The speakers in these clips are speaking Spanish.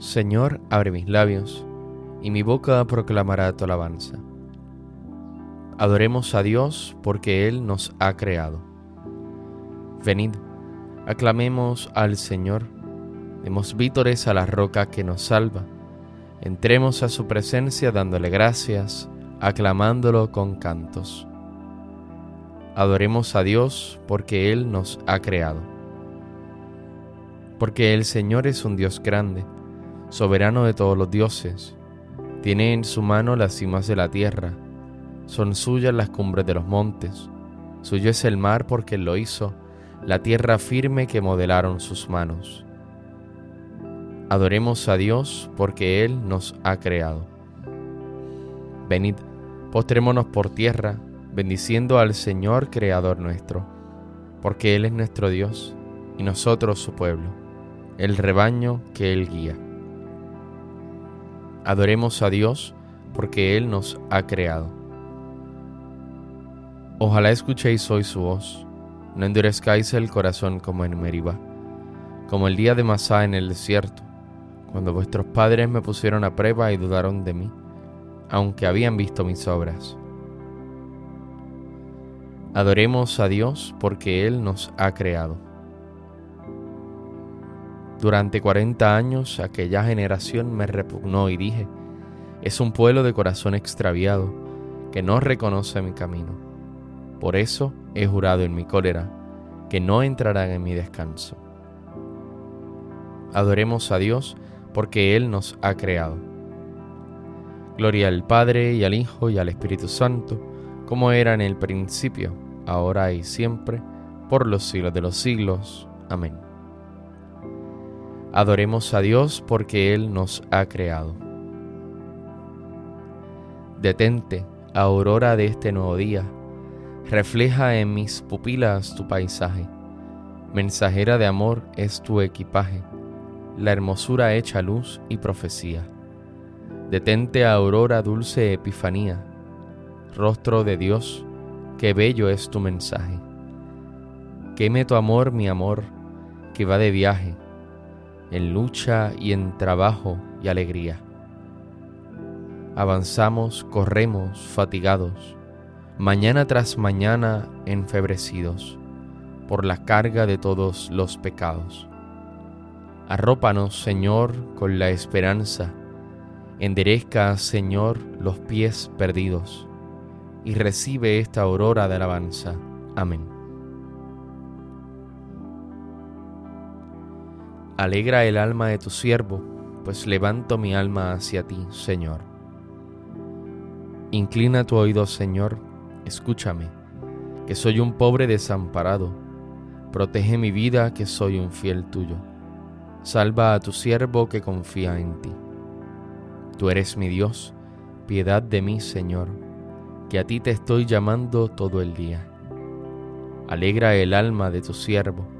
Señor, abre mis labios, y mi boca proclamará tu alabanza. Adoremos a Dios porque Él nos ha creado. Venid, aclamemos al Señor, demos vítores a la roca que nos salva, entremos a su presencia dándole gracias, aclamándolo con cantos. Adoremos a Dios porque Él nos ha creado. Porque el Señor es un Dios grande, soberano de todos los dioses. Tiene en su mano las cimas de la tierra, son suyas las cumbres de los montes. Suyo es el mar porque Él lo hizo, la tierra firme que modelaron sus manos. Adoremos a Dios porque Él nos ha creado. Venid, postrémonos por tierra, bendiciendo al Señor Creador nuestro, porque Él es nuestro Dios y nosotros su pueblo, el rebaño que Él guía. Adoremos a Dios porque Él nos ha creado. Ojalá escuchéis hoy su voz, no endurezcáis el corazón como en Meribá, como el día de Masá en el desierto, cuando vuestros padres me pusieron a prueba y dudaron de mí, aunque habían visto mis obras. Adoremos a Dios porque Él nos ha creado. Durante cuarenta años aquella generación me repugnó y dije, es un pueblo de corazón extraviado que no reconoce mi camino. Por eso he jurado en mi cólera que no entrarán en mi descanso. Adoremos a Dios porque Él nos ha creado. Gloria al Padre y al Hijo y al Espíritu Santo, como era en el principio, ahora y siempre, por los siglos de los siglos. Amén. Adoremos a Dios porque Él nos ha creado. Detente, aurora de este nuevo día, refleja en mis pupilas tu paisaje. Mensajera de amor es tu equipaje, la hermosura hecha luz y profecía. Detente, aurora, dulce epifanía, rostro de Dios, qué bello es tu mensaje. Queme tu amor, mi amor, que va de viaje en lucha y en trabajo y alegría. Avanzamos, corremos, fatigados, mañana tras mañana enfebrecidos por la carga de todos los pecados. Arrópanos, Señor, con la esperanza, enderezca, Señor, los pies perdidos, y recibe esta aurora de alabanza. Amén. Alegra el alma de tu siervo, pues levanto mi alma hacia ti, Señor. Inclina tu oído, Señor, escúchame, que soy un pobre desamparado. Protege mi vida, que soy un fiel tuyo. Salva a tu siervo que confía en ti. Tú eres mi Dios, piedad de mí, Señor, que a ti te estoy llamando todo el día. Alegra el alma de tu siervo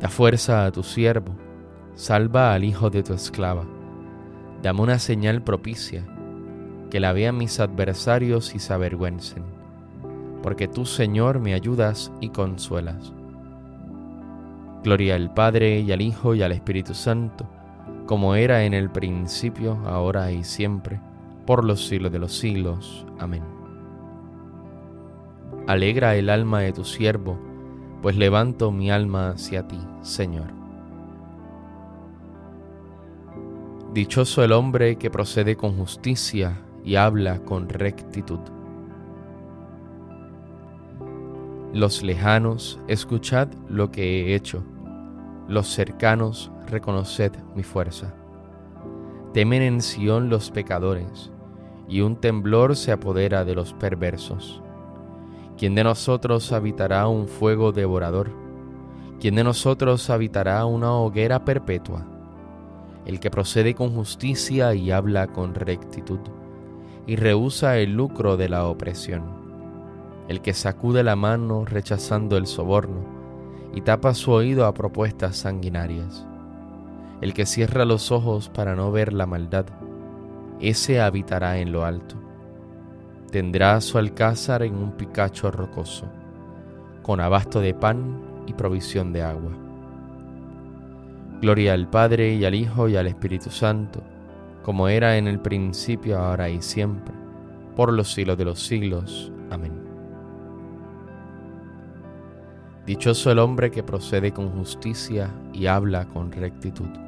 Da fuerza a tu siervo, salva al hijo de tu esclava. Dame una señal propicia, que la vean mis adversarios y se avergüencen, porque tú, Señor, me ayudas y consuelas. Gloria al Padre y al Hijo y al Espíritu Santo, como era en el principio, ahora y siempre, por los siglos de los siglos. Amén. Alegra el alma de tu siervo, pues levanto mi alma hacia ti, Señor. Dichoso el hombre que procede con justicia y habla con rectitud. Los lejanos, escuchad lo que he hecho. Los cercanos, reconoced mi fuerza. Temen en Sión los pecadores, y un temblor se apodera de los perversos. ¿Quién de nosotros habitará un fuego devorador? ¿Quién de nosotros habitará una hoguera perpetua? El que procede con justicia y habla con rectitud y rehúsa el lucro de la opresión, el que sacude la mano rechazando el soborno y tapa su oído a propuestas sanguinarias, el que cierra los ojos para no ver la maldad, ese habitará en lo alto. Tendrá su alcázar en un picacho rocoso, con abasto de pan y provisión de agua. Gloria al Padre y al Hijo y al Espíritu Santo como era en el principio, ahora y siempre, por los siglos de los siglos. Amén. Dichoso el hombre que procede con justicia y habla con rectitud.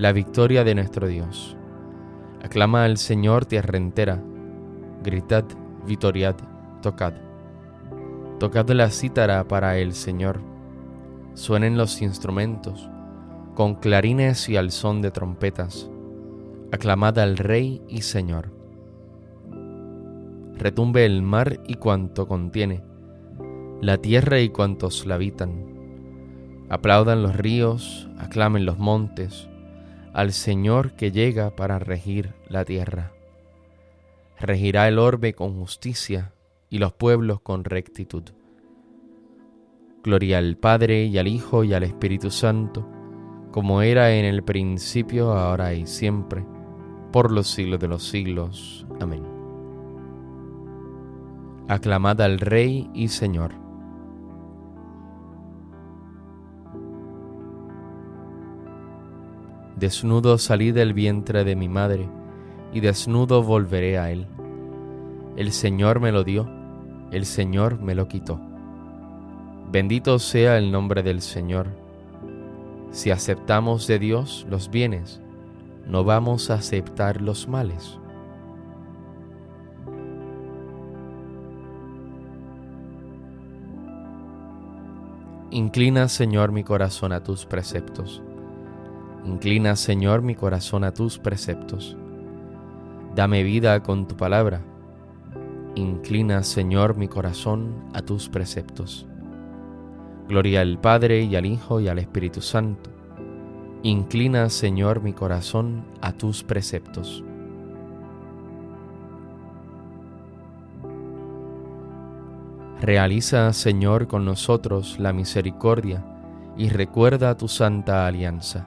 la victoria de nuestro Dios. Aclama al Señor tierra entera, gritad, vitoriad, tocad. Tocad la cítara para el Señor, suenen los instrumentos, con clarines y al son de trompetas, aclamad al Rey y Señor. Retumbe el mar y cuanto contiene, la tierra y cuantos la habitan. Aplaudan los ríos, aclamen los montes, al Señor que llega para regir la tierra. Regirá el orbe con justicia y los pueblos con rectitud. Gloria al Padre y al Hijo y al Espíritu Santo como era en el principio, ahora y siempre, por los siglos de los siglos. Amén. Aclamad al Rey y Señor. Desnudo salí del vientre de mi madre, y desnudo volveré a él. El Señor me lo dio, el Señor me lo quitó. Bendito sea el nombre del Señor si aceptamos de Dios los bienes, no vamos a aceptar los males. Inclina, Señor, mi corazón a tus preceptos. Inclina, Señor, mi corazón a tus preceptos. Dame vida con tu palabra. Inclina, Señor, mi corazón a tus preceptos. Gloria al Padre y al Hijo y al Espíritu Santo. Inclina, Señor, mi corazón a tus preceptos. Realiza, Señor, con nosotros la misericordia y recuerda tu santa alianza.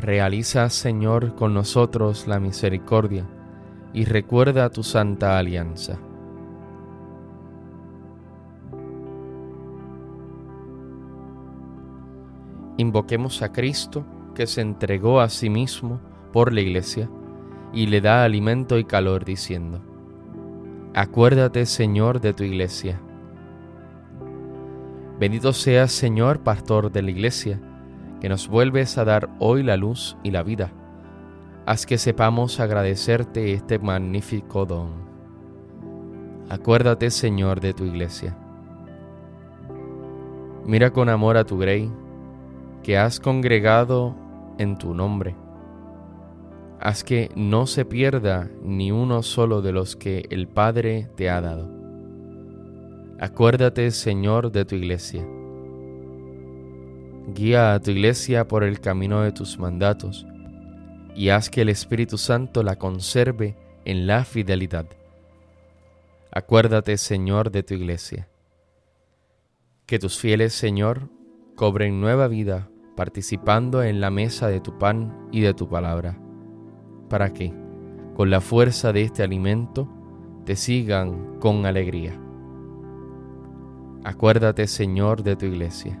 Realiza, Señor, con nosotros la misericordia y recuerda tu santa alianza. Invoquemos a Cristo, que se entregó a sí mismo por la Iglesia y le da alimento y calor diciendo, Acuérdate Señor de tu iglesia. Bendito seas Señor, pastor de la iglesia, que nos vuelves a dar hoy la luz y la vida. Haz que sepamos agradecerte este magnífico don. Acuérdate Señor de tu iglesia. Mira con amor a tu grey, que has congregado en tu nombre haz que no se pierda ni uno solo de los que el Padre te ha dado. Acuérdate, Señor, de tu iglesia. Guía a tu iglesia por el camino de tus mandatos y haz que el Espíritu Santo la conserve en la fidelidad. Acuérdate, Señor, de tu iglesia. Que tus fieles, Señor, cobren nueva vida participando en la mesa de tu pan y de tu palabra para que, con la fuerza de este alimento, te sigan con alegría. Acuérdate, Señor, de tu iglesia.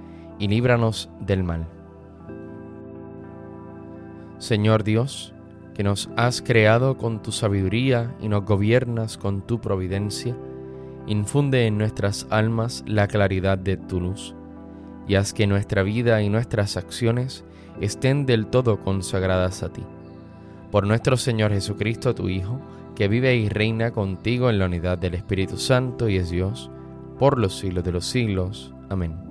y líbranos del mal. Señor Dios, que nos has creado con tu sabiduría y nos gobiernas con tu providencia, infunde en nuestras almas la claridad de tu luz, y haz que nuestra vida y nuestras acciones estén del todo consagradas a ti. Por nuestro Señor Jesucristo, tu Hijo, que vive y reina contigo en la unidad del Espíritu Santo y es Dios, por los siglos de los siglos. Amén.